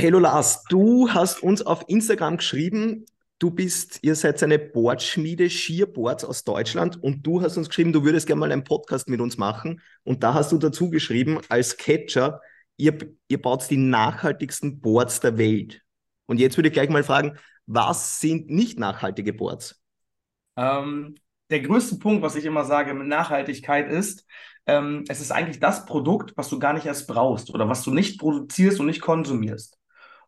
Hello Lars, du hast uns auf Instagram geschrieben, du bist, ihr seid eine Boardschmiede, Skierboards aus Deutschland und du hast uns geschrieben, du würdest gerne mal einen Podcast mit uns machen und da hast du dazu geschrieben, als Catcher, ihr, ihr baut die nachhaltigsten Boards der Welt. Und jetzt würde ich gleich mal fragen, was sind nicht nachhaltige Boards? Ähm, der größte Punkt, was ich immer sage mit Nachhaltigkeit ist, ähm, es ist eigentlich das Produkt, was du gar nicht erst brauchst oder was du nicht produzierst und nicht konsumierst.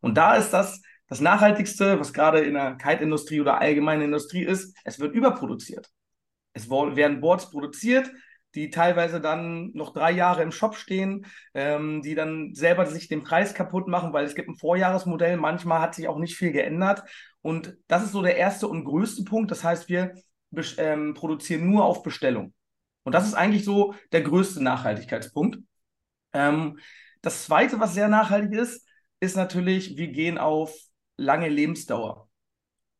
Und da ist das das Nachhaltigste, was gerade in der Kite-Industrie oder allgemeinen Industrie ist, es wird überproduziert. Es werden Boards produziert, die teilweise dann noch drei Jahre im Shop stehen, ähm, die dann selber sich den Preis kaputt machen, weil es gibt ein Vorjahresmodell, manchmal hat sich auch nicht viel geändert. Und das ist so der erste und größte Punkt. Das heißt, wir ähm, produzieren nur auf Bestellung. Und das ist eigentlich so der größte Nachhaltigkeitspunkt. Ähm, das zweite, was sehr nachhaltig ist, ist natürlich, wir gehen auf lange Lebensdauer.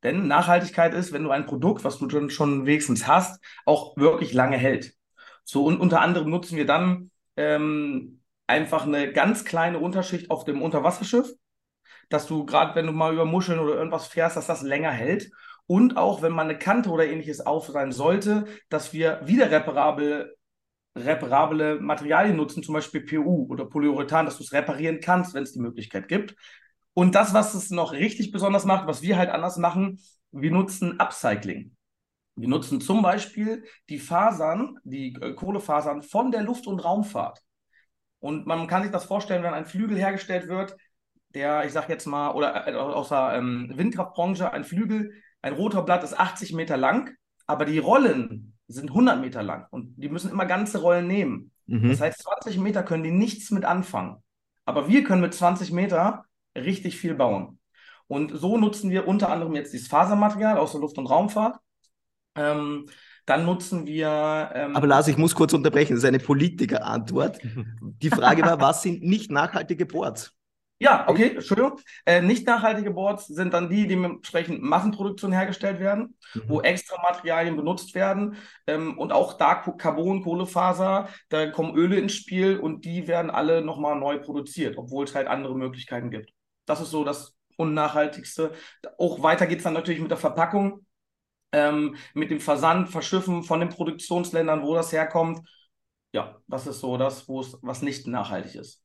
Denn Nachhaltigkeit ist, wenn du ein Produkt, was du schon, schon wenigstens hast, auch wirklich lange hält. So, und unter anderem nutzen wir dann ähm, einfach eine ganz kleine Unterschicht auf dem Unterwasserschiff, dass du gerade, wenn du mal über Muscheln oder irgendwas fährst, dass das länger hält. Und auch, wenn man eine Kante oder ähnliches auf sein sollte, dass wir wieder reparable, reparable Materialien nutzen, zum Beispiel PU oder Polyurethan, dass du es reparieren kannst, wenn es die Möglichkeit gibt. Und das, was es noch richtig besonders macht, was wir halt anders machen, wir nutzen Upcycling. Wir nutzen zum Beispiel die Fasern, die äh, Kohlefasern von der Luft- und Raumfahrt. Und man kann sich das vorstellen, wenn ein Flügel hergestellt wird, der, ich sag jetzt mal, oder äh, aus der ähm, Windkraftbranche, ein Flügel, ein roter Blatt ist 80 Meter lang, aber die Rollen sind 100 Meter lang und die müssen immer ganze Rollen nehmen. Mhm. Das heißt, 20 Meter können die nichts mit anfangen. Aber wir können mit 20 Meter richtig viel bauen. Und so nutzen wir unter anderem jetzt dieses Fasermaterial aus der Luft- und Raumfahrt. Ähm, dann nutzen wir. Ähm, Aber Lars, ich muss kurz unterbrechen, das ist eine Politikerantwort. Die Frage war, was sind nicht nachhaltige Boards? Ja, okay, Entschuldigung. Äh, nicht nachhaltige Boards sind dann die, die entsprechend Massenproduktion hergestellt werden, mhm. wo extra Materialien benutzt werden ähm, und auch da Carbon, Kohlefaser, da kommen Öle ins Spiel und die werden alle nochmal neu produziert, obwohl es halt andere Möglichkeiten gibt. Das ist so das Unnachhaltigste. Auch weiter geht es dann natürlich mit der Verpackung, ähm, mit dem Versand, Verschiffen von den Produktionsländern, wo das herkommt. Ja, das ist so das, wo es was nicht nachhaltig ist.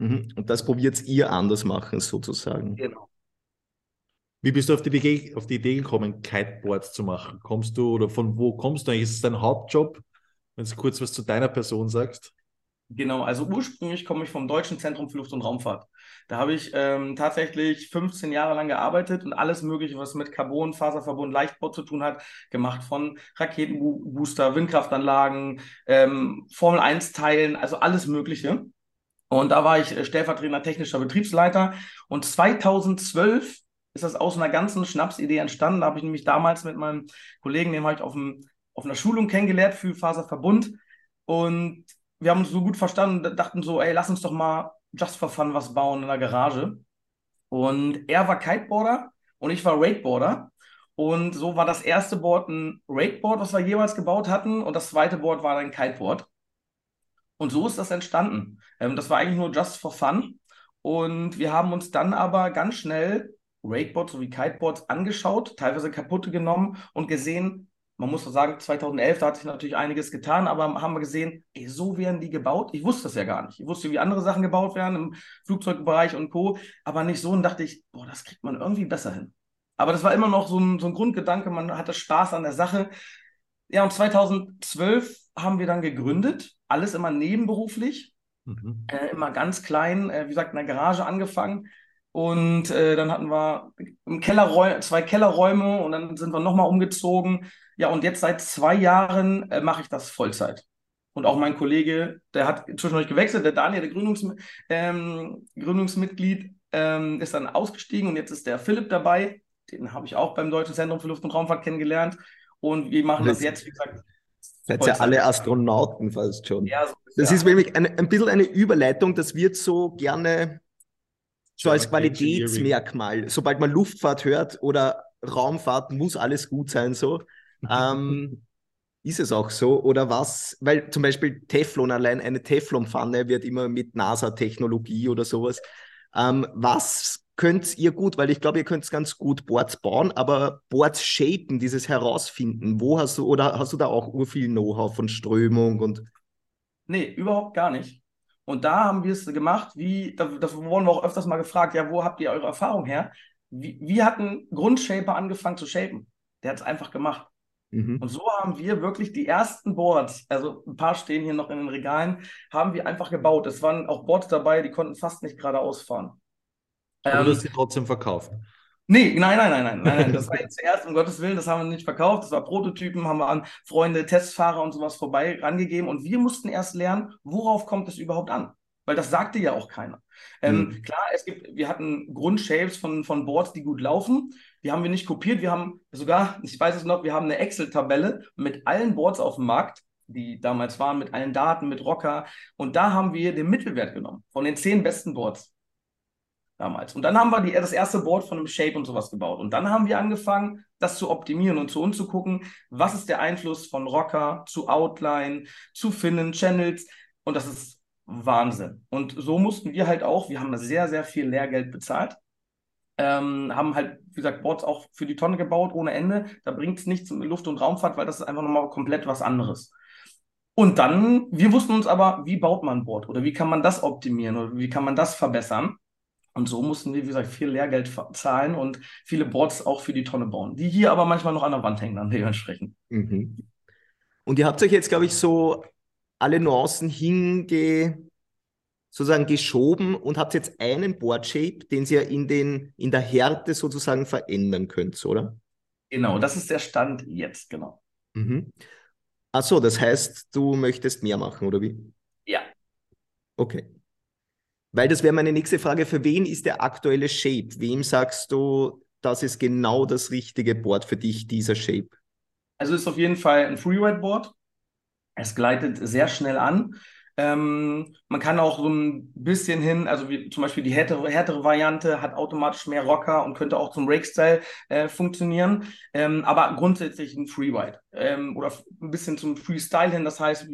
Mhm. Und das probiert ihr anders machen, sozusagen. Genau. Wie bist du auf die, Idee, auf die Idee gekommen, Kiteboards zu machen? Kommst du oder von wo kommst du eigentlich? Ist es dein Hauptjob? Wenn du kurz was zu deiner Person sagst. Genau, also ursprünglich komme ich vom Deutschen Zentrum für Luft- und Raumfahrt. Da habe ich ähm, tatsächlich 15 Jahre lang gearbeitet und alles Mögliche, was mit Carbon, Faserverbund, Leichtbau zu tun hat, gemacht. Von Raketenbooster, Windkraftanlagen, ähm, Formel-1-Teilen, also alles Mögliche. Und da war ich äh, stellvertretender technischer Betriebsleiter. Und 2012 ist das aus einer ganzen Schnapsidee entstanden. Da habe ich nämlich damals mit meinem Kollegen, den habe ich auf, dem, auf einer Schulung kennengelernt für Faserverbund. Und wir haben uns so gut verstanden und dachten so, ey, lass uns doch mal just for fun was bauen in der Garage. Und er war Kiteboarder und ich war Wakeboarder. Und so war das erste Board ein Wakeboard, was wir jeweils gebaut hatten. Und das zweite Board war ein Kiteboard. Und so ist das entstanden. Ähm, das war eigentlich nur just for fun. Und wir haben uns dann aber ganz schnell Wakeboards sowie Kiteboards angeschaut, teilweise kaputte genommen und gesehen, man muss sagen, 2011, da hat sich natürlich einiges getan, aber haben wir gesehen, ey, so werden die gebaut. Ich wusste das ja gar nicht. Ich wusste, wie andere Sachen gebaut werden im Flugzeugbereich und Co., aber nicht so. Und dachte ich, boah, das kriegt man irgendwie besser hin. Aber das war immer noch so ein, so ein Grundgedanke, man hatte Spaß an der Sache. Ja, und 2012 haben wir dann gegründet, alles immer nebenberuflich, mhm. äh, immer ganz klein, äh, wie gesagt, in der Garage angefangen. Und äh, dann hatten wir im Kellerräu zwei Kellerräume und dann sind wir nochmal umgezogen. Ja, und jetzt seit zwei Jahren äh, mache ich das Vollzeit. Und auch mein Kollege, der hat zwischendurch gewechselt, der Daniel, der Gründungs ähm, Gründungsmitglied, ähm, ist dann ausgestiegen und jetzt ist der Philipp dabei. Den habe ich auch beim Deutschen Zentrum für Luft- und Raumfahrt kennengelernt. Und wir machen das, das jetzt, wie gesagt. Seid ja alle Astronauten fast schon. Ja, so das ist nämlich ein, ein bisschen eine Überleitung, das wird so gerne so als Qualitätsmerkmal. Sobald man Luftfahrt hört oder Raumfahrt, muss alles gut sein, so. ähm, ist es auch so? Oder was? Weil zum Beispiel Teflon, allein eine Teflonpfanne wird immer mit NASA-Technologie oder sowas. Ähm, was könnt ihr gut, weil ich glaube, ihr könnt ganz gut Boards bauen, aber Boards shapen, dieses Herausfinden, wo hast du, oder hast du da auch urviel Know-how von Strömung und. Nee, überhaupt gar nicht. Und da haben wir es gemacht, wie, da, da wurden wir auch öfters mal gefragt, ja, wo habt ihr eure Erfahrung her? Wie, wie hat ein Grundshaper angefangen zu shapen? Der hat es einfach gemacht. Mhm. Und so haben wir wirklich die ersten Boards, also ein paar stehen hier noch in den Regalen, haben wir einfach gebaut. Es waren auch Boards dabei, die konnten fast nicht geradeaus fahren. Aber ähm, du hast sie trotzdem verkauft. Nee, nein, nein, nein, nein, nein, Das war jetzt zuerst, um Gottes Willen, das haben wir nicht verkauft. Das war Prototypen, haben wir an Freunde, Testfahrer und sowas vorbei rangegeben. Und wir mussten erst lernen, worauf kommt es überhaupt an? Weil das sagte ja auch keiner. Ähm, mhm. Klar, es gibt, wir hatten Grundshapes von, von Boards, die gut laufen. Die haben wir nicht kopiert. Wir haben sogar, ich weiß es noch, wir haben eine Excel-Tabelle mit allen Boards auf dem Markt, die damals waren, mit allen Daten, mit Rocker. Und da haben wir den Mittelwert genommen von den zehn besten Boards damals. Und dann haben wir die, das erste Board von einem Shape und sowas gebaut. Und dann haben wir angefangen, das zu optimieren und zu uns zu gucken, was ist der Einfluss von Rocker zu Outline, zu Finnen, Channels. Und das ist Wahnsinn. Und so mussten wir halt auch, wir haben sehr, sehr viel Lehrgeld bezahlt. Ähm, haben halt, wie gesagt, Boards auch für die Tonne gebaut ohne Ende. Da bringt es nichts mit Luft- und Raumfahrt, weil das ist einfach nochmal komplett was anderes. Und dann, wir wussten uns aber, wie baut man ein Board oder wie kann man das optimieren oder wie kann man das verbessern. Und so mussten wir, wie gesagt, viel Lehrgeld zahlen und viele Boards auch für die Tonne bauen, die hier aber manchmal noch an der Wand hängen dann dementsprechend. Mhm. Und ihr habt euch jetzt, glaube ich, so alle Nuancen hinge, sozusagen geschoben und habt jetzt einen Board-Shape, den ihr in, den, in der Härte sozusagen verändern könnt, oder? Genau, das ist der Stand jetzt, genau. Mhm. Achso, das heißt, du möchtest mehr machen, oder wie? Ja. Okay. Weil das wäre meine nächste Frage. Für wen ist der aktuelle Shape? Wem sagst du, das ist genau das richtige Board für dich, dieser Shape? Also ist auf jeden Fall ein Freeride-Board. Es gleitet sehr schnell an. Ähm, man kann auch so ein bisschen hin, also wie zum Beispiel die härtere, härtere Variante hat automatisch mehr Rocker und könnte auch zum Rake-Style äh, funktionieren, ähm, aber grundsätzlich ein Freeride ähm, oder ein bisschen zum Freestyle hin. Das heißt,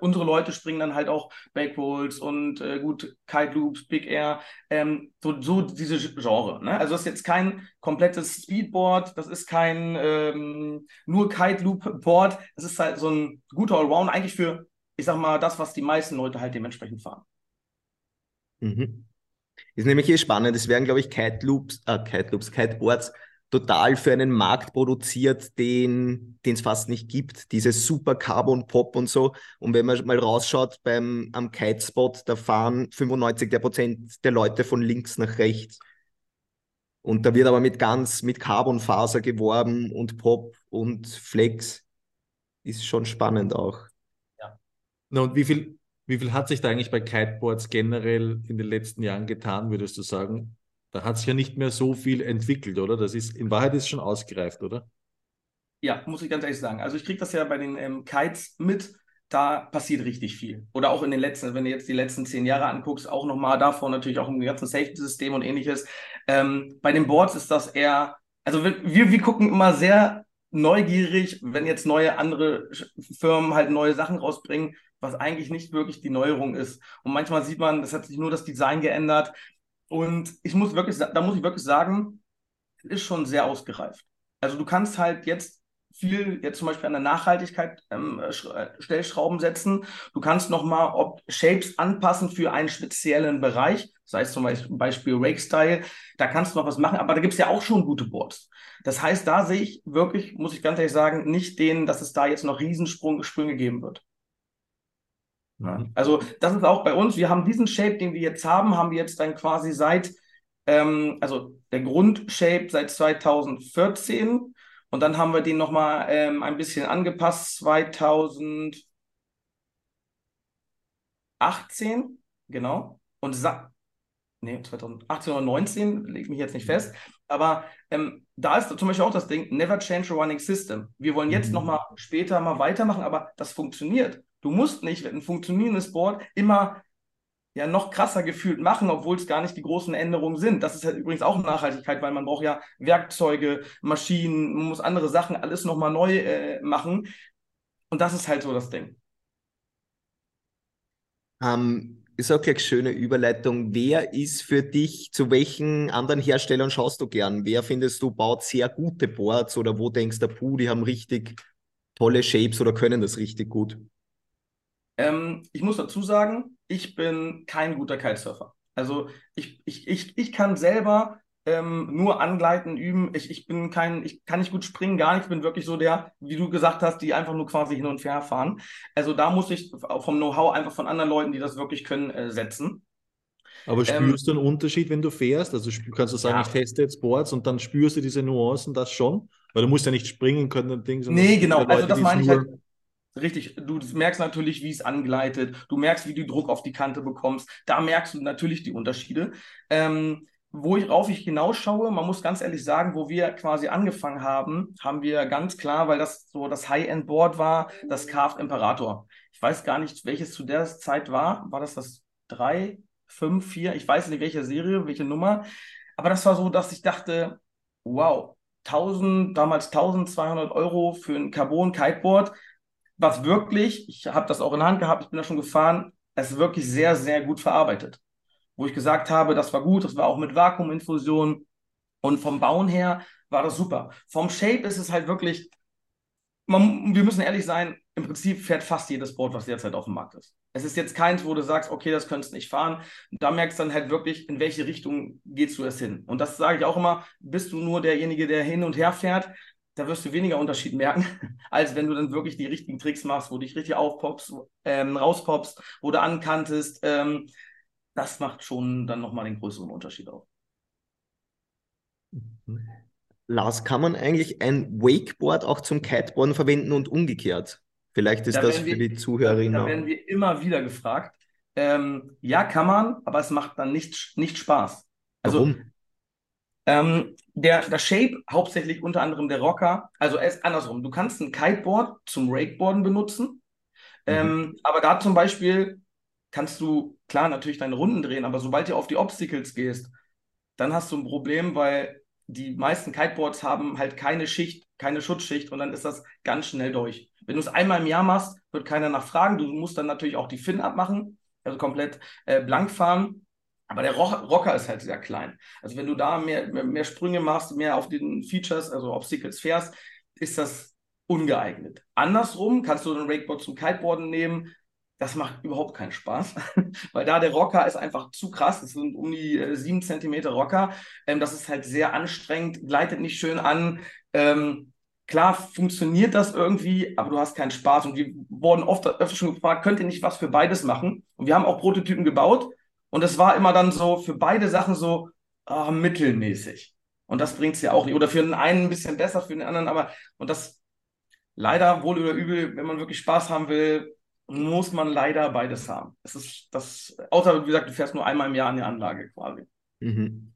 unsere Leute springen dann halt auch Backrolls und äh, gut Kite Loops, Big Air, ähm, so, so diese Genre. Ne? Also das ist jetzt kein komplettes Speedboard, das ist kein ähm, nur Kite Loop Board, das ist halt so ein guter Allround eigentlich für ich sag mal, das, was die meisten Leute halt dementsprechend fahren. Mhm. Ist nämlich hier spannend. Es werden, glaube ich, Kite Loops, äh, Kite Loops, Kiteboards total für einen Markt produziert, den es fast nicht gibt. Dieses super Carbon Pop und so. Und wenn man mal rausschaut beim am Kite Spot, da fahren 95 der Prozent der Leute von links nach rechts. Und da wird aber mit ganz mit Carbonfaser geworben und Pop und Flex. Ist schon spannend auch. Na, und wie viel, wie viel hat sich da eigentlich bei Kiteboards generell in den letzten Jahren getan, würdest du sagen? Da hat sich ja nicht mehr so viel entwickelt, oder? Das ist, in Wahrheit ist es schon ausgereift, oder? Ja, muss ich ganz ehrlich sagen. Also ich kriege das ja bei den ähm, Kites mit, da passiert richtig viel. Oder auch in den letzten, wenn du jetzt die letzten zehn Jahre anguckst, auch nochmal davor natürlich auch im ganzen Safety-System und ähnliches. Ähm, bei den Boards ist das eher, also wir, wir gucken immer sehr neugierig, wenn jetzt neue andere Firmen halt neue Sachen rausbringen, was eigentlich nicht wirklich die Neuerung ist. Und manchmal sieht man, das hat sich nur das Design geändert. Und ich muss wirklich, da muss ich wirklich sagen, ist schon sehr ausgereift. Also du kannst halt jetzt viel jetzt zum Beispiel an der Nachhaltigkeit ähm, äh, Stellschrauben setzen. Du kannst nochmal Shapes anpassen für einen speziellen Bereich, sei es zum Beispiel Rake Style. Da kannst du noch was machen, aber da gibt es ja auch schon gute Boards. Das heißt, da sehe ich wirklich, muss ich ganz ehrlich sagen, nicht den, dass es da jetzt noch Riesensprünge geben wird. Ja. Also das ist auch bei uns. Wir haben diesen Shape, den wir jetzt haben, haben wir jetzt dann quasi seit, ähm, also der Grundshape seit 2014 und dann haben wir den nochmal ähm, ein bisschen angepasst 2018, genau. Und sa nee, 2018 oder 19, lege mich jetzt nicht fest. Aber ähm, da ist zum Beispiel auch das Ding, never change a running system. Wir wollen jetzt mhm. nochmal später mal weitermachen, aber das funktioniert. Du musst nicht ein funktionierendes Board immer ja noch krasser gefühlt machen, obwohl es gar nicht die großen Änderungen sind. Das ist halt übrigens auch Nachhaltigkeit, weil man braucht ja Werkzeuge, Maschinen, man muss andere Sachen alles nochmal neu äh, machen. Und das ist halt so das Ding. Ähm, ist auch gleich schöne Überleitung. Wer ist für dich, zu welchen anderen Herstellern schaust du gern? Wer findest du baut sehr gute Boards oder wo denkst du, puh, die haben richtig tolle Shapes oder können das richtig gut? Ähm, ich muss dazu sagen, ich bin kein guter Kitesurfer. Also ich, ich, ich, ich kann selber ähm, nur angleiten, üben. Ich, ich bin kein, ich kann nicht gut springen, gar nicht. Ich bin wirklich so der, wie du gesagt hast, die einfach nur quasi hin und her fahren. Also da muss ich vom Know-how einfach von anderen Leuten, die das wirklich können, äh, setzen. Aber ähm, spürst ähm, du einen Unterschied, wenn du fährst? Also kannst du sagen, ja. ich teste jetzt Boards und dann spürst du diese Nuancen das schon? Weil du musst ja nicht springen können und Ding. Nee, genau. Leute, also das meine ich halt. Richtig, du merkst natürlich, wie es angleitet, du merkst, wie du Druck auf die Kante bekommst, da merkst du natürlich die Unterschiede. Ähm, worauf ich hinausschaue, man muss ganz ehrlich sagen, wo wir quasi angefangen haben, haben wir ganz klar, weil das so das High-End-Board war, das Carved Imperator. Ich weiß gar nicht, welches zu der Zeit war. War das das 3, 5, 4? Ich weiß nicht, welche Serie, welche Nummer. Aber das war so, dass ich dachte, wow, 1000, damals 1200 Euro für ein Carbon-Kiteboard, was wirklich, ich habe das auch in Hand gehabt, ich bin da schon gefahren, es wirklich sehr, sehr gut verarbeitet wo ich gesagt habe, das war gut, das war auch mit Vakuuminfusion und vom Bauen her war das super. Vom Shape ist es halt wirklich, man, wir müssen ehrlich sein, im Prinzip fährt fast jedes Board, was derzeit auf dem Markt ist. Es ist jetzt keins, wo du sagst, okay, das könntest du nicht fahren. Da merkst du dann halt wirklich, in welche Richtung gehst du es hin. Und das sage ich auch immer, bist du nur derjenige, der hin und her fährt, da wirst du weniger Unterschied merken, als wenn du dann wirklich die richtigen Tricks machst, wo du dich richtig aufpoppst, ähm, rauspopst, wo du ankantest, ähm, das macht schon dann nochmal den größeren Unterschied auf. Lars, kann man eigentlich ein Wakeboard auch zum Kiteboarden verwenden und umgekehrt? Vielleicht ist da das für die Zuhörerinnen. Da, da werden wir immer wieder gefragt. Ähm, ja, kann man, aber es macht dann nicht, nicht Spaß. Also, Warum? Ähm, der, der Shape, hauptsächlich unter anderem der Rocker, also er ist andersrum. Du kannst ein Kiteboard zum Rakeboarden benutzen, mhm. ähm, aber da zum Beispiel kannst du klar natürlich deine Runden drehen, aber sobald du auf die Obstacles gehst, dann hast du ein Problem, weil die meisten Kiteboards haben halt keine Schicht, keine Schutzschicht und dann ist das ganz schnell durch. Wenn du es einmal im Jahr machst, wird keiner nachfragen. Du musst dann natürlich auch die Fin abmachen, also komplett äh, blank fahren. Aber der Rocker ist halt sehr klein. Also wenn du da mehr, mehr, Sprünge machst, mehr auf den Features, also Obstacles fährst, ist das ungeeignet. Andersrum kannst du den Rakeboard zum Kiteboarden nehmen, das macht überhaupt keinen Spaß, weil da der Rocker ist einfach zu krass. Das sind um die äh, sieben Zentimeter Rocker. Ähm, das ist halt sehr anstrengend, gleitet nicht schön an. Ähm, klar funktioniert das irgendwie, aber du hast keinen Spaß. Und wir wurden oft öfter schon gefragt, könnt ihr nicht was für beides machen? Und wir haben auch Prototypen gebaut. Und es war immer dann so für beide Sachen so oh, mittelmäßig. Und das bringt es ja auch nicht. Oder für den einen ein bisschen besser, für den anderen, aber und das leider wohl oder übel, wenn man wirklich Spaß haben will, muss man leider beides haben. Es ist das, außer wie gesagt, du fährst nur einmal im Jahr an die Anlage quasi. Mhm.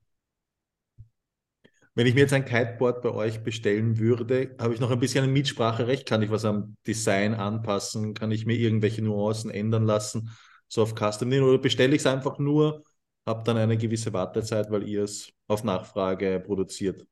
Wenn ich mir jetzt ein Kiteboard bei euch bestellen würde, habe ich noch ein bisschen ein Mitspracherecht. Kann ich was am Design anpassen? Kann ich mir irgendwelche Nuancen ändern lassen? So auf Custom nehmen? Oder bestelle ich es einfach nur, habe dann eine gewisse Wartezeit, weil ihr es auf Nachfrage produziert?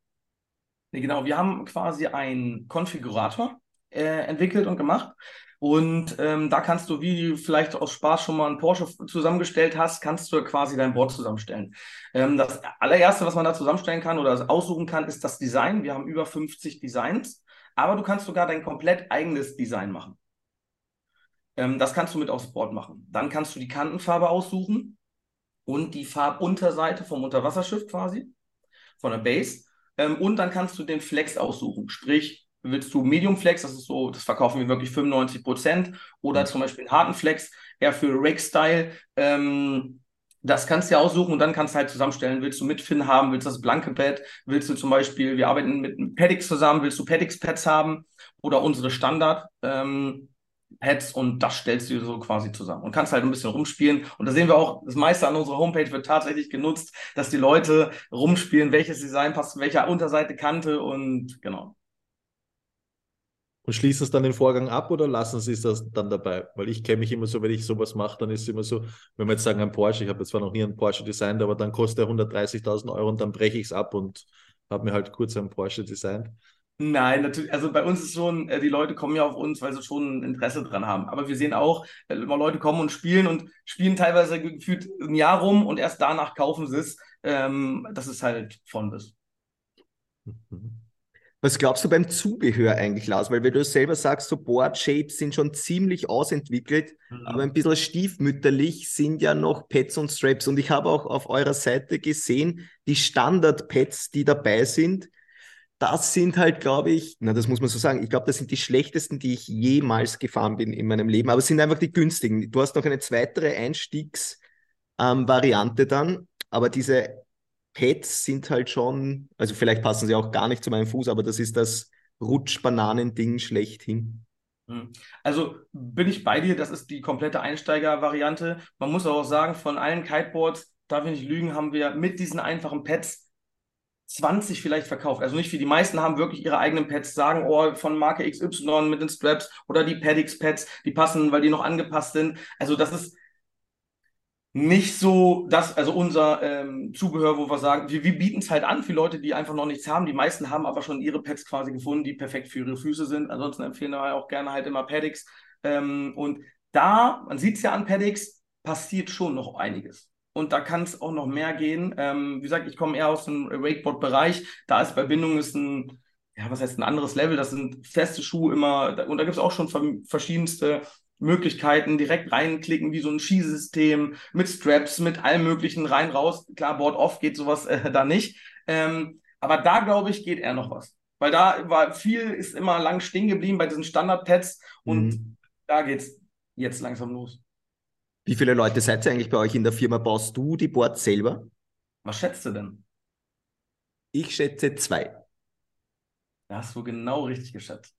Nee, genau, wir haben quasi einen Konfigurator äh, entwickelt und gemacht. Und ähm, da kannst du, wie du vielleicht aus Spaß schon mal einen Porsche zusammengestellt hast, kannst du quasi dein Board zusammenstellen. Ähm, das allererste, was man da zusammenstellen kann oder aussuchen kann, ist das Design. Wir haben über 50 Designs, aber du kannst sogar dein komplett eigenes Design machen. Ähm, das kannst du mit aufs Board machen. Dann kannst du die Kantenfarbe aussuchen und die Farbunterseite vom Unterwasserschiff quasi, von der Base. Ähm, und dann kannst du den Flex aussuchen, sprich willst du Medium Flex, das ist so, das verkaufen wir wirklich 95 Prozent, oder mhm. zum Beispiel einen harten Flex, eher für Rake-Style. Ähm, das kannst du ja aussuchen und dann kannst du halt zusammenstellen. Willst du mit Fin haben? Willst du das blanke Pad? Willst du zum Beispiel, wir arbeiten mit Paddix zusammen, willst du Paddix-Pads haben oder unsere Standard? Ähm, Pads und das stellst du so quasi zusammen und kannst halt ein bisschen rumspielen. Und da sehen wir auch, das meiste an unserer Homepage wird tatsächlich genutzt, dass die Leute rumspielen, welches Design passt welcher Unterseite, Kante und genau. Und schließen es dann den Vorgang ab oder lassen sie es das dann dabei? Weil ich kenne mich immer so, wenn ich sowas mache, dann ist es immer so, wenn wir jetzt sagen, ein Porsche, ich habe zwar noch nie einen Porsche designt, aber dann kostet er 130.000 Euro und dann breche ich es ab und habe mir halt kurz einen Porsche designt. Nein, natürlich, also bei uns ist schon, äh, die Leute kommen ja auf uns, weil sie schon ein Interesse dran haben. Aber wir sehen auch, äh, Leute kommen und spielen und spielen teilweise gefühlt ein Jahr rum und erst danach kaufen sie es. Ähm, das ist halt von bis. Mhm. Was glaubst du beim Zubehör eigentlich, Lars? Weil wenn du selber sagst, so Board Shapes sind schon ziemlich ausentwickelt, mhm. aber ein bisschen stiefmütterlich sind ja noch Pads und Straps. Und ich habe auch auf eurer Seite gesehen, die Standard-Pads, die dabei sind, das sind halt, glaube ich, na, das muss man so sagen, ich glaube, das sind die schlechtesten, die ich jemals gefahren bin in meinem Leben, aber es sind einfach die günstigen. Du hast noch eine weitere Einstiegsvariante ähm, dann, aber diese Pads sind halt schon, also vielleicht passen sie auch gar nicht zu meinem Fuß, aber das ist das Rutschbananending schlechthin. Hm. Also bin ich bei dir, das ist die komplette Einsteiger-Variante. Man muss auch sagen, von allen Kiteboards, darf ich nicht lügen, haben wir mit diesen einfachen Pads 20 vielleicht verkauft. Also nicht viel. Die meisten haben wirklich ihre eigenen Pads, sagen, oh, von Marke XY mit den Straps oder die Paddix-Pads, die passen, weil die noch angepasst sind. Also das ist nicht so das, also unser ähm, Zubehör, wo wir sagen, wir, wir bieten es halt an für Leute, die einfach noch nichts haben. Die meisten haben aber schon ihre Pads quasi gefunden, die perfekt für ihre Füße sind. Ansonsten empfehlen wir auch gerne halt immer Paddix. Ähm, und da, man sieht es ja an Paddix, passiert schon noch einiges und da kann es auch noch mehr gehen. Ähm, wie gesagt, ich komme eher aus dem Wakeboard-Bereich. Da ist bei Bindung ist ein, ja, was heißt ein anderes Level. Das sind feste Schuhe immer, und da gibt es auch schon verschiedenste Möglichkeiten, direkt reinklicken, wie so ein Skisystem, mit Straps, mit allem möglichen rein, raus. Klar, Board-Off geht sowas äh, da nicht. Ähm, aber da, glaube ich, geht eher noch was. Weil da war viel, ist immer lang stehen geblieben bei diesen Standard-Pads und mhm. da geht es jetzt langsam los. Wie viele Leute seid ihr eigentlich bei euch in der Firma? Baust du die Boards selber? Was schätzt du denn? Ich schätze zwei. Da hast du genau richtig geschätzt.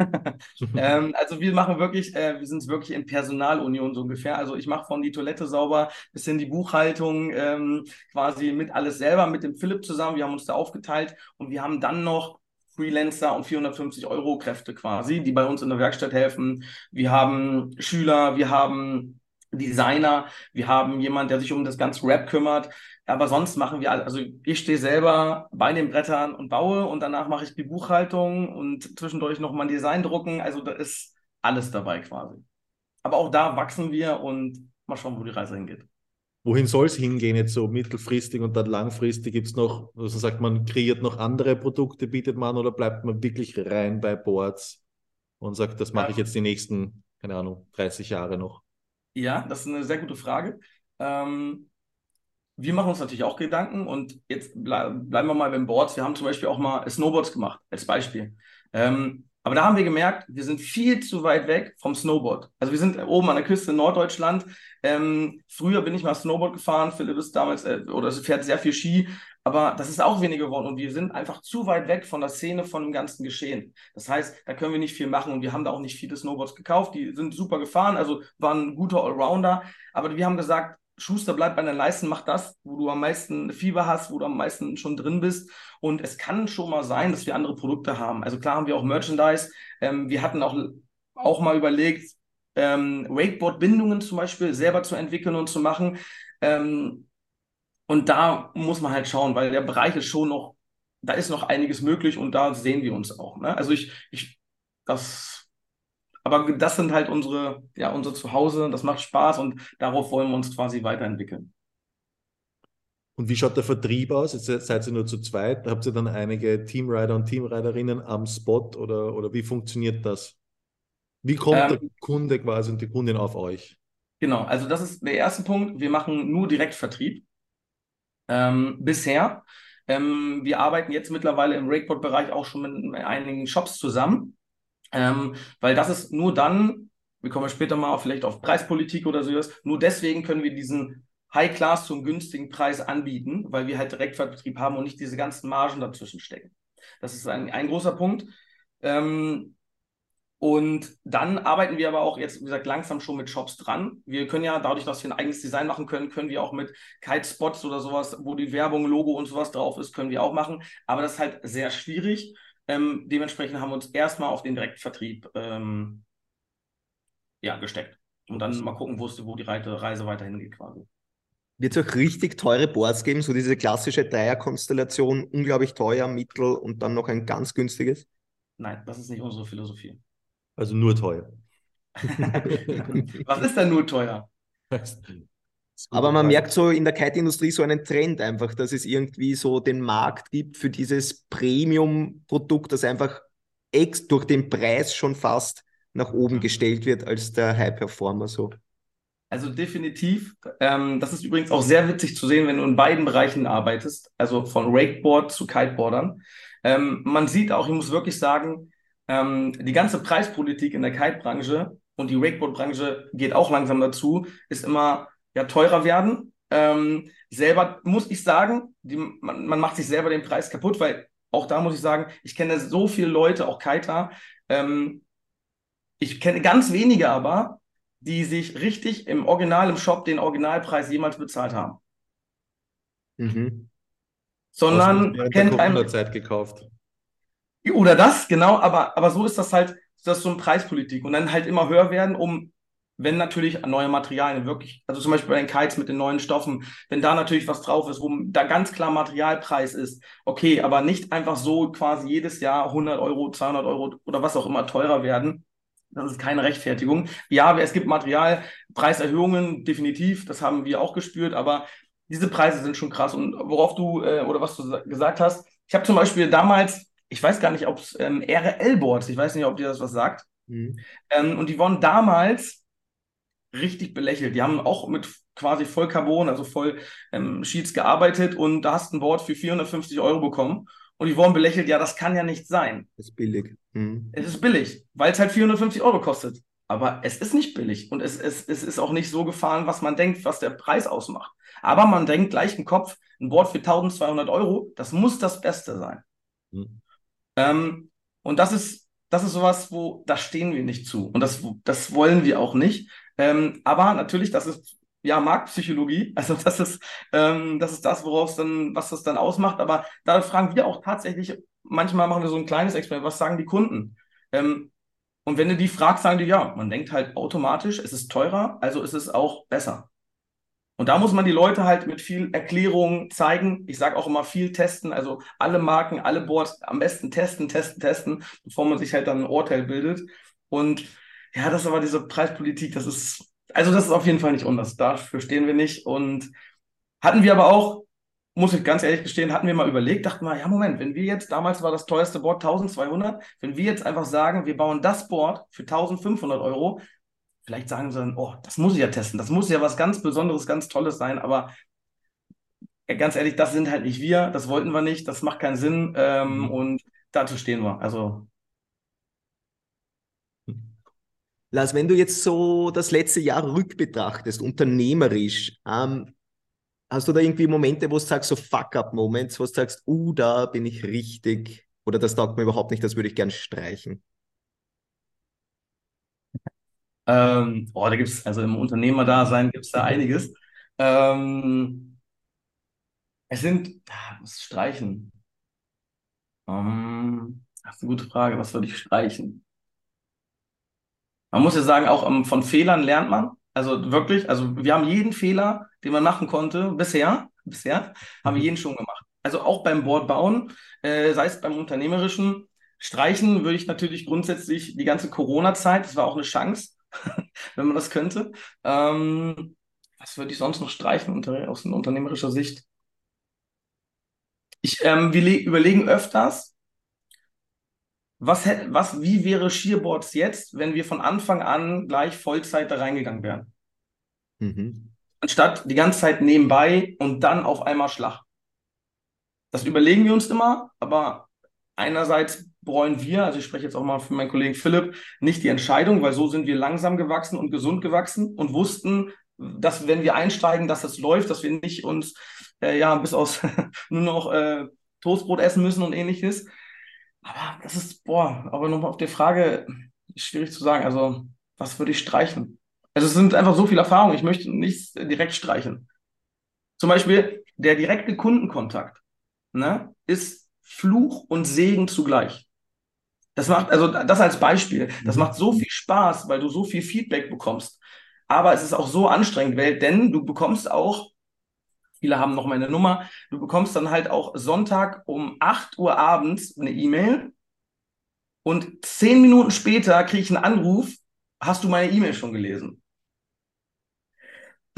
ähm, also wir machen wirklich, äh, wir sind wirklich in Personalunion so ungefähr. Also ich mache von die Toilette sauber bis hin die Buchhaltung ähm, quasi mit alles selber mit dem Philipp zusammen. Wir haben uns da aufgeteilt und wir haben dann noch Freelancer und 450 Euro Kräfte quasi, die bei uns in der Werkstatt helfen. Wir haben Schüler, wir haben Designer, wir haben jemanden, der sich um das ganze Rap kümmert. Aber sonst machen wir, also ich stehe selber bei den Brettern und baue und danach mache ich die Buchhaltung und zwischendurch noch mal ein Design drucken. Also da ist alles dabei quasi. Aber auch da wachsen wir und mal schauen, wo die Reise hingeht. Wohin soll es hingehen jetzt so mittelfristig und dann langfristig? Gibt es noch, also sagt man, kreiert noch andere Produkte, bietet man oder bleibt man wirklich rein bei Boards und sagt, das mache ja. ich jetzt die nächsten, keine Ahnung, 30 Jahre noch? Ja, das ist eine sehr gute Frage. Ähm, wir machen uns natürlich auch Gedanken und jetzt ble bleiben wir mal beim Boards. Wir haben zum Beispiel auch mal Snowboards gemacht, als Beispiel. Ähm, aber da haben wir gemerkt, wir sind viel zu weit weg vom Snowboard. Also wir sind oben an der Küste in Norddeutschland. Ähm, früher bin ich mal Snowboard gefahren. Philipp ist damals, äh, oder fährt sehr viel Ski. Aber das ist auch weniger geworden und wir sind einfach zu weit weg von der Szene, von dem ganzen Geschehen. Das heißt, da können wir nicht viel machen und wir haben da auch nicht viele Snowboards gekauft. Die sind super gefahren, also waren ein guter Allrounder. Aber wir haben gesagt, Schuster, bleib bei deinen Leisten, mach das, wo du am meisten Fieber hast, wo du am meisten schon drin bist. Und es kann schon mal sein, dass wir andere Produkte haben. Also klar haben wir auch Merchandise. Ähm, wir hatten auch, auch mal überlegt, ähm, Wakeboard-Bindungen zum Beispiel selber zu entwickeln und zu machen. Ähm, und da muss man halt schauen, weil der Bereich ist schon noch, da ist noch einiges möglich und da sehen wir uns auch. Ne? Also ich, ich, das, aber das sind halt unsere, ja, unser Zuhause, das macht Spaß und darauf wollen wir uns quasi weiterentwickeln. Und wie schaut der Vertrieb aus? Jetzt seid ihr nur zu zweit. Habt ihr dann einige Teamrider und Teamriderinnen am Spot oder, oder wie funktioniert das? Wie kommt ähm, der Kunde quasi und die Kundin auf euch? Genau, also das ist der erste Punkt. Wir machen nur Direktvertrieb ähm, bisher. Ähm, wir arbeiten jetzt mittlerweile im Rakeboard-Bereich auch schon mit einigen Shops zusammen, ähm, weil das ist nur dann, wir kommen später mal vielleicht auf Preispolitik oder sowas, nur deswegen können wir diesen High Class zum günstigen Preis anbieten, weil wir halt Direktvertrieb haben und nicht diese ganzen Margen dazwischen stecken. Das ist ein, ein großer Punkt. Ähm, und dann arbeiten wir aber auch jetzt, wie gesagt, langsam schon mit Shops dran. Wir können ja, dadurch, dass wir ein eigenes Design machen können, können wir auch mit Kite-Spots oder sowas, wo die Werbung, Logo und sowas drauf ist, können wir auch machen. Aber das ist halt sehr schwierig. Ähm, dementsprechend haben wir uns erstmal auf den Direktvertrieb ähm, ja, gesteckt. Und dann mal gucken, wo die Reise weiterhin geht quasi. Wird es auch richtig teure Boards geben, so diese klassische Dreierkonstellation, unglaublich teuer, mittel und dann noch ein ganz günstiges? Nein, das ist nicht unsere Philosophie. Also nur teuer. Was ist denn nur teuer? Aber man merkt so in der Kite-Industrie so einen Trend einfach, dass es irgendwie so den Markt gibt für dieses Premium-Produkt, das einfach ex durch den Preis schon fast nach oben gestellt wird als der High-Performer so. Also definitiv. Ähm, das ist übrigens auch sehr witzig zu sehen, wenn du in beiden Bereichen arbeitest, also von Rakeboard zu Kiteboardern. Ähm, man sieht auch, ich muss wirklich sagen, ähm, die ganze Preispolitik in der Kite-Branche und die Wakeboard-Branche geht auch langsam dazu, ist immer ja teurer werden. Ähm, selber muss ich sagen, die, man, man, macht sich selber den Preis kaputt, weil auch da muss ich sagen, ich kenne so viele Leute, auch Kiter. Ähm, ich kenne ganz wenige aber, die sich richtig im Original, im Shop den Originalpreis jemals bezahlt haben. Mhm. Sondern kennt einem. Zeit gekauft. Oder das, genau, aber, aber so ist das halt, das ist so eine Preispolitik. Und dann halt immer höher werden, um, wenn natürlich neue Materialien wirklich, also zum Beispiel bei den Kites mit den neuen Stoffen, wenn da natürlich was drauf ist, wo da ganz klar Materialpreis ist, okay, aber nicht einfach so quasi jedes Jahr 100 Euro, 200 Euro oder was auch immer teurer werden, das ist keine Rechtfertigung. Ja, es gibt Materialpreiserhöhungen, definitiv, das haben wir auch gespürt, aber diese Preise sind schon krass. Und worauf du äh, oder was du gesagt hast, ich habe zum Beispiel damals, ich weiß gar nicht, ob es ähm, RL-Boards, ich weiß nicht, ob dir das was sagt. Mhm. Ähm, und die wurden damals richtig belächelt. Die haben auch mit quasi Vollcarbon, also voll ähm, Sheets gearbeitet und da hast du ein Board für 450 Euro bekommen. Und die wurden belächelt, ja, das kann ja nicht sein. Ist billig. Mhm. Es ist billig, weil es halt 450 Euro kostet. Aber es ist nicht billig und es, es, es ist auch nicht so gefahren, was man denkt, was der Preis ausmacht. Aber man denkt gleich im Kopf, ein Board für 1200 Euro, das muss das Beste sein. Mhm. Ähm, und das ist, das ist sowas, wo, da stehen wir nicht zu. Und das, das wollen wir auch nicht. Ähm, aber natürlich, das ist ja, Marktpsychologie. Also das ist, ähm, das ist das, woraus dann, was das dann ausmacht. Aber da fragen wir auch tatsächlich, manchmal machen wir so ein kleines Experiment, was sagen die Kunden? Ähm, und wenn du die fragst, sagen die, ja, man denkt halt automatisch, es ist teurer, also ist es auch besser. Und da muss man die Leute halt mit viel Erklärung zeigen. Ich sage auch immer viel testen, also alle Marken, alle Boards am besten testen, testen, testen, bevor man sich halt dann ein Urteil bildet. Und ja, das ist aber diese Preispolitik, das ist also das ist auf jeden Fall nicht anders. Dafür stehen wir nicht. Und hatten wir aber auch, muss ich ganz ehrlich gestehen, hatten wir mal überlegt, dachten wir, ja Moment, wenn wir jetzt, damals war das teuerste Board 1200, wenn wir jetzt einfach sagen, wir bauen das Board für 1500 Euro, vielleicht sagen sie dann, oh, das muss ich ja testen, das muss ja was ganz Besonderes, ganz Tolles sein, aber ganz ehrlich, das sind halt nicht wir, das wollten wir nicht, das macht keinen Sinn ähm, mhm. und dazu stehen wir. Also Lars, wenn du jetzt so das letzte Jahr rückbetrachtest, unternehmerisch, ähm, hast du da irgendwie Momente, wo du sagst, so Fuck-up-Moments, wo du sagst, uh, da bin ich richtig oder das taugt mir überhaupt nicht, das würde ich gern streichen? Ähm, oh, da gibt es, also im Unternehmerdasein gibt es da einiges. Ähm, es sind, ah, was streichen? Ähm, das ist eine gute Frage, was würde ich streichen? Man muss ja sagen, auch um, ähm, von Fehlern lernt man. Also wirklich, also wir haben jeden Fehler, den man machen konnte, bisher, bisher, haben wir mhm. jeden schon gemacht. Also auch beim Board bauen, äh, sei es beim unternehmerischen Streichen, würde ich natürlich grundsätzlich die ganze Corona-Zeit, das war auch eine Chance, wenn man das könnte. Ähm, was würde ich sonst noch streichen unter, aus unternehmerischer Sicht? Ich, ähm, wir überlegen öfters, was, was, wie wäre Shearboards jetzt, wenn wir von Anfang an gleich Vollzeit da reingegangen wären? Mhm. Anstatt die ganze Zeit nebenbei und dann auf einmal Schlag. Das überlegen wir uns immer, aber einerseits bereuen wir, also ich spreche jetzt auch mal für meinen Kollegen Philipp, nicht die Entscheidung, weil so sind wir langsam gewachsen und gesund gewachsen und wussten, dass wenn wir einsteigen, dass das läuft, dass wir nicht uns äh, ja bis aus nur noch äh, Toastbrot essen müssen und ähnliches. Aber das ist, boah, aber nochmal auf die Frage, schwierig zu sagen. Also, was würde ich streichen? Also, es sind einfach so viele Erfahrungen. Ich möchte nichts direkt streichen. Zum Beispiel der direkte Kundenkontakt ne, ist Fluch und Segen zugleich. Das macht, also das als Beispiel, das mhm. macht so viel Spaß, weil du so viel Feedback bekommst. Aber es ist auch so anstrengend, weil, denn du bekommst auch Viele haben noch meine Nummer. Du bekommst dann halt auch Sonntag um 8 Uhr abends eine E-Mail und zehn Minuten später kriege ich einen Anruf, hast du meine E-Mail schon gelesen?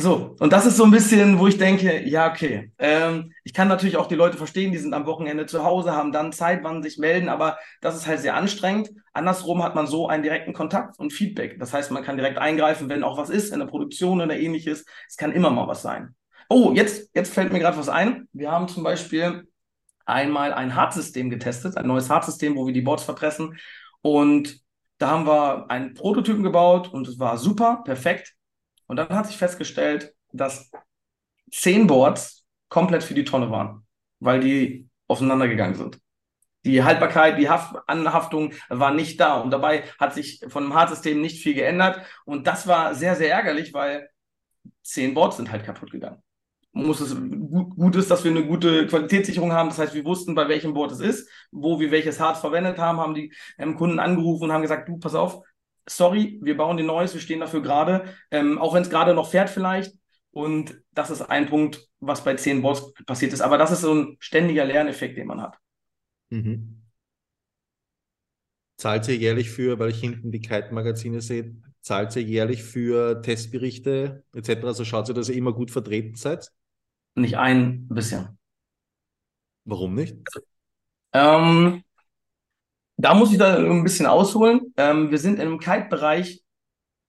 So, und das ist so ein bisschen, wo ich denke, ja, okay. Ähm, ich kann natürlich auch die Leute verstehen, die sind am Wochenende zu Hause, haben dann Zeit, wann sich melden, aber das ist halt sehr anstrengend. Andersrum hat man so einen direkten Kontakt und Feedback. Das heißt, man kann direkt eingreifen, wenn auch was ist, in der Produktion oder ähnliches. Es kann immer mal was sein. Oh, jetzt, jetzt fällt mir gerade was ein. Wir haben zum Beispiel einmal ein Hartsystem getestet, ein neues Hartsystem, wo wir die Boards verpressen. Und da haben wir einen Prototypen gebaut und es war super, perfekt. Und dann hat sich festgestellt, dass zehn Boards komplett für die Tonne waren, weil die auseinandergegangen sind. Die Haltbarkeit, die Haft Anhaftung war nicht da. Und dabei hat sich von dem Hartsystem nicht viel geändert. Und das war sehr, sehr ärgerlich, weil zehn Boards sind halt kaputt gegangen muss es gut, ist, dass wir eine gute Qualitätssicherung haben. Das heißt, wir wussten, bei welchem Board es ist, wo wir welches Harz verwendet haben, haben die ähm, Kunden angerufen und haben gesagt, du, pass auf, sorry, wir bauen den Neues, wir stehen dafür gerade, ähm, auch wenn es gerade noch fährt vielleicht. Und das ist ein Punkt, was bei zehn Boards passiert ist. Aber das ist so ein ständiger Lerneffekt, den man hat. Mhm. Zahlt ihr jährlich für, weil ich hinten die Kite-Magazine sehe, zahlt ihr jährlich für Testberichte etc.? Also schaut ihr, dass ihr immer gut vertreten seid? Nicht ein bisschen. Warum nicht? Ähm, da muss ich da ein bisschen ausholen. Ähm, wir sind im Kite-Bereich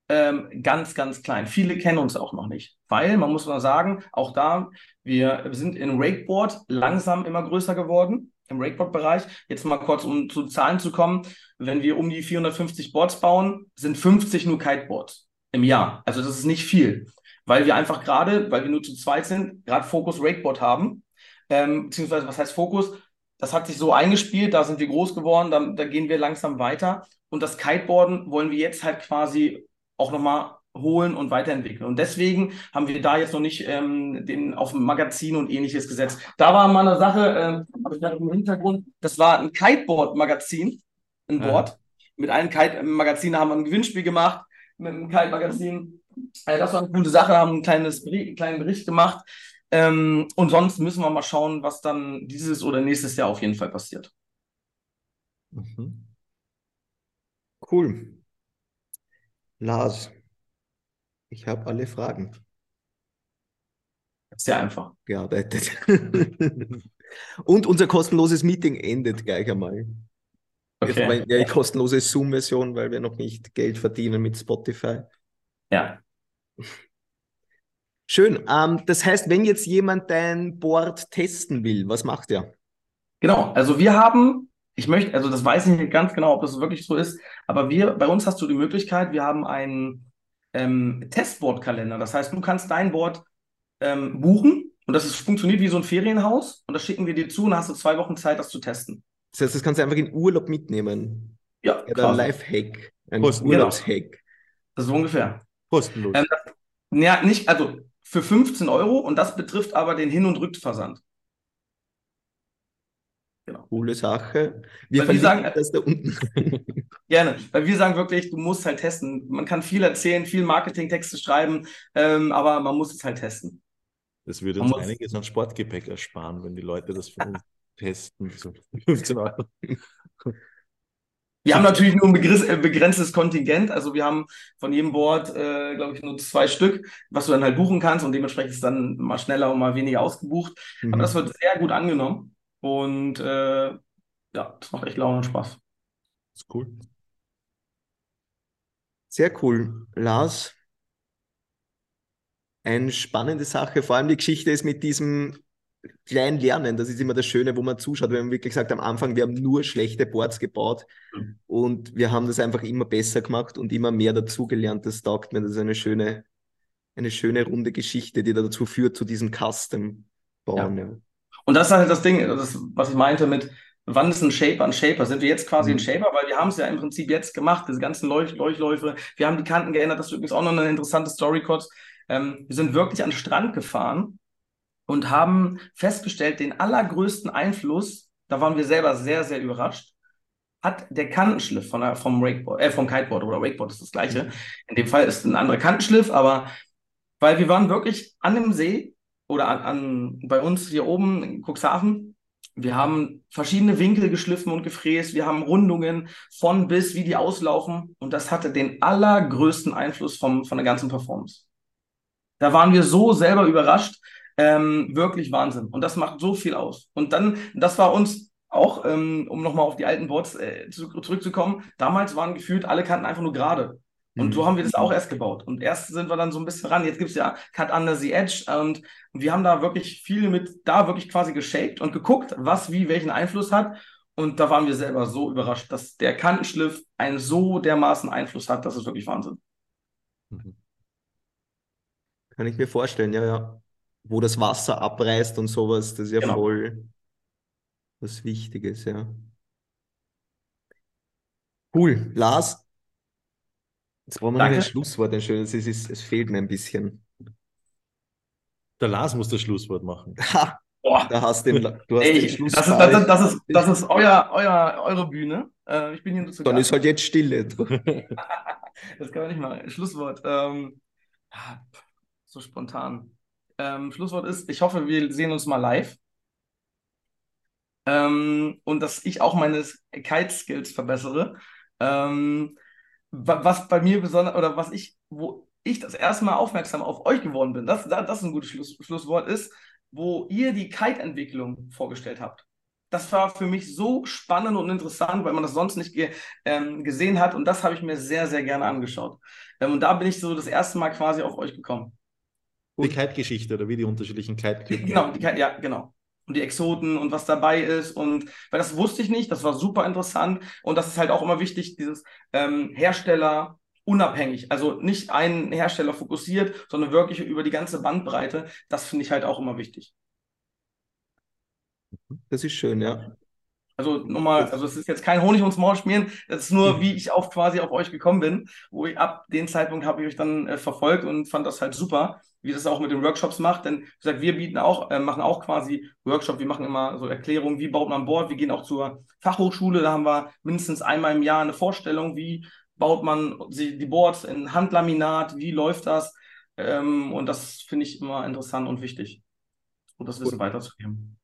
ähm, ganz, ganz klein. Viele kennen uns auch noch nicht, weil man muss mal sagen, auch da, wir sind in Rakeboard langsam immer größer geworden, im Rakeboard-Bereich. Jetzt mal kurz, um zu Zahlen zu kommen. Wenn wir um die 450 Boards bauen, sind 50 nur Kiteboards im Jahr. Also das ist nicht viel weil wir einfach gerade, weil wir nur zu zweit sind, gerade Fokus Rakeboard haben. Ähm, beziehungsweise, was heißt Fokus? Das hat sich so eingespielt, da sind wir groß geworden, da, da gehen wir langsam weiter. Und das Kiteboarden wollen wir jetzt halt quasi auch nochmal holen und weiterentwickeln. Und deswegen haben wir da jetzt noch nicht ähm, den auf ein Magazin und ähnliches gesetzt. Da war mal eine Sache, äh, habe ich gerade im Hintergrund, das war ein Kiteboard-Magazin, ein Board. Ja. Mit einem Kite-Magazin haben wir ein Gewinnspiel gemacht, mit einem Kite-Magazin also das war eine gute Sache, haben kleines, einen kleinen Bericht gemacht. Ähm, und sonst müssen wir mal schauen, was dann dieses oder nächstes Jahr auf jeden Fall passiert. Mhm. Cool. Lars, ich habe alle Fragen. Sehr einfach. Gearbeitet. und unser kostenloses Meeting endet gleich einmal. Okay. Ja, die kostenlose Zoom-Version, weil wir noch nicht Geld verdienen mit Spotify. Ja. Schön. Ähm, das heißt, wenn jetzt jemand dein Board testen will, was macht er? Genau. Also wir haben, ich möchte, also das weiß ich nicht ganz genau, ob das wirklich so ist, aber wir, bei uns hast du die Möglichkeit, wir haben einen ähm, Testboard-Kalender. Das heißt, du kannst dein Board ähm, buchen und das ist, funktioniert wie so ein Ferienhaus und das schicken wir dir zu und hast du zwei Wochen Zeit, das zu testen. Das heißt, das kannst du einfach in Urlaub mitnehmen. Ja. Oder ein Live-Hack, ein Urlaubshack. Genau. Das ist ungefähr. Kostenlos. Ähm, ja, nicht, also für 15 Euro und das betrifft aber den Hin- und Rückversand. Genau. Coole Sache. Wir, wir sagen, das da unten. gerne, weil wir sagen wirklich, du musst halt testen. Man kann viel erzählen, viel Marketingtexte schreiben, ähm, aber man muss es halt testen. Das würde uns einiges an Sportgepäck ersparen, wenn die Leute das für uns testen. So 15 Euro. Wir haben natürlich nur ein äh, begrenztes Kontingent. Also wir haben von jedem Board, äh, glaube ich, nur zwei Stück, was du dann halt buchen kannst und dementsprechend ist dann mal schneller und mal weniger ausgebucht. Mhm. Aber das wird sehr gut angenommen und äh, ja, das macht echt Laune und Spaß. Das ist cool. Sehr cool. Lars, eine spannende Sache. Vor allem die Geschichte ist mit diesem klein lernen. Das ist immer das Schöne, wo man zuschaut. Wir haben wirklich gesagt, am Anfang, wir haben nur schlechte Boards gebaut mhm. und wir haben das einfach immer besser gemacht und immer mehr dazugelernt. Das taugt mir. Das ist eine schöne, eine schöne runde Geschichte, die dazu führt, zu diesem Custom bauen. Ja. Ja. Und das ist halt das Ding, das, was ich meinte mit, wann ist ein Shaper ein Shaper? Sind wir jetzt quasi mhm. ein Shaper? Weil wir haben es ja im Prinzip jetzt gemacht, diese ganzen Leuch Leuchläufe. Wir haben die Kanten geändert. Das ist übrigens auch noch eine interessante Story kurz. Ähm, wir sind wirklich an den Strand gefahren und haben festgestellt, den allergrößten Einfluss, da waren wir selber sehr, sehr überrascht, hat der Kantenschliff von vom, Wakeboard, äh, vom Kiteboard oder Wakeboard ist das gleiche. In dem Fall ist ein anderer Kantenschliff, aber weil wir waren wirklich an dem See oder an, an, bei uns hier oben in Cuxhaven, wir haben verschiedene Winkel geschliffen und gefräst. Wir haben Rundungen von bis, wie die auslaufen. Und das hatte den allergrößten Einfluss vom, von der ganzen Performance. Da waren wir so selber überrascht. Ähm, wirklich Wahnsinn. Und das macht so viel aus. Und dann, das war uns auch, ähm, um nochmal auf die alten Boards äh, zurückzukommen, damals waren gefühlt alle Kanten einfach nur gerade. Und so mhm. haben wir das auch erst gebaut. Und erst sind wir dann so ein bisschen ran. Jetzt gibt es ja Cut Under the Edge und wir haben da wirklich viel mit, da wirklich quasi geshaped und geguckt, was wie welchen Einfluss hat. Und da waren wir selber so überrascht, dass der Kantenschliff einen so dermaßen Einfluss hat. Das ist wirklich Wahnsinn. Mhm. Kann ich mir vorstellen, ja, ja. Wo das Wasser abreißt und sowas, das ist ja genau. voll was Wichtiges, ja. Cool. Lars, Jetzt brauchen wir Danke. noch ein Schlusswort, ein schönes. Es, ist, es fehlt mir ein bisschen. Der Lars muss das Schlusswort machen. Ha, Boah. Da hast den, du hast Ey, den Schluss. Das ist, das, das, ist, das ist euer, euer, eure Bühne. Äh, ich bin hier nur zu Dann ist halt jetzt Stille. das kann man nicht mal. Schlusswort. Ähm, so spontan. Ähm, Schlusswort ist, ich hoffe, wir sehen uns mal live. Ähm, und dass ich auch meine Kite-Skills verbessere. Ähm, was bei mir besonders, oder was ich, wo ich das erste Mal aufmerksam auf euch geworden bin, das, das ist ein gutes Schluss, Schlusswort, ist, wo ihr die Kite-Entwicklung vorgestellt habt. Das war für mich so spannend und interessant, weil man das sonst nicht ge ähm, gesehen hat und das habe ich mir sehr, sehr gerne angeschaut. Ähm, und da bin ich so das erste Mal quasi auf euch gekommen. Die Kite-Geschichte oder wie die unterschiedlichen Kite-Typen. Genau, die Kite, ja, genau und die Exoten und was dabei ist. Und weil das wusste ich nicht, das war super interessant. Und das ist halt auch immer wichtig, dieses ähm, Hersteller unabhängig, also nicht einen Hersteller fokussiert, sondern wirklich über die ganze Bandbreite. Das finde ich halt auch immer wichtig. Das ist schön, ja. Also nochmal, also es ist jetzt kein Honig ums Maul schmieren, das ist nur, wie ich auch quasi auf euch gekommen bin, wo ich ab dem Zeitpunkt habe ich euch dann äh, verfolgt und fand das halt super, wie das auch mit den Workshops macht. Denn wie gesagt, wir bieten auch, äh, machen auch quasi Workshops, wir machen immer so Erklärungen, wie baut man ein Board, wir gehen auch zur Fachhochschule, da haben wir mindestens einmal im Jahr eine Vorstellung, wie baut man die Boards in Handlaminat, wie läuft das? Ähm, und das finde ich immer interessant und wichtig, um das Wissen weiterzugeben.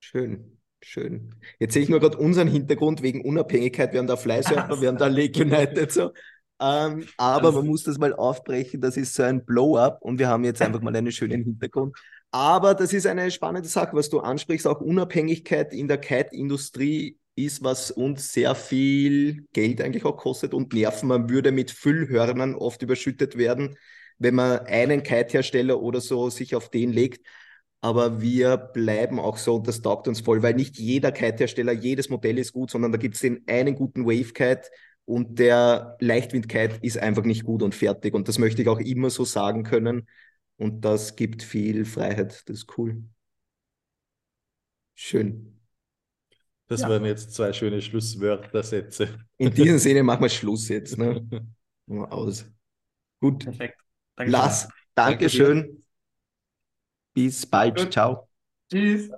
Schön. Schön. Jetzt sehe ich nur gerade unseren Hintergrund wegen Unabhängigkeit. Wir haben da Fleißhörner, wir haben da Lake United so. Ähm, aber man muss das mal aufbrechen. Das ist so ein Blow-up und wir haben jetzt einfach mal einen schönen Hintergrund. Aber das ist eine spannende Sache, was du ansprichst. Auch Unabhängigkeit in der Kite-Industrie ist, was uns sehr viel Geld eigentlich auch kostet und Nerven. Man würde mit Füllhörnern oft überschüttet werden, wenn man einen Kite-Hersteller oder so sich auf den legt aber wir bleiben auch so und das taugt uns voll, weil nicht jeder Kite-Hersteller, jedes Modell ist gut, sondern da gibt es den einen guten Wave-Kite und der Leichtwind-Kite ist einfach nicht gut und fertig. Und das möchte ich auch immer so sagen können. Und das gibt viel Freiheit. Das ist cool. Schön. Das ja. waren jetzt zwei schöne Schlusswörter-Sätze. In diesem Sinne machen wir Schluss jetzt. Ne? Aus. Gut. Perfekt. Danke Lass, Dankeschön. Danke Bis bald. Gut. Ciao. Tschüss.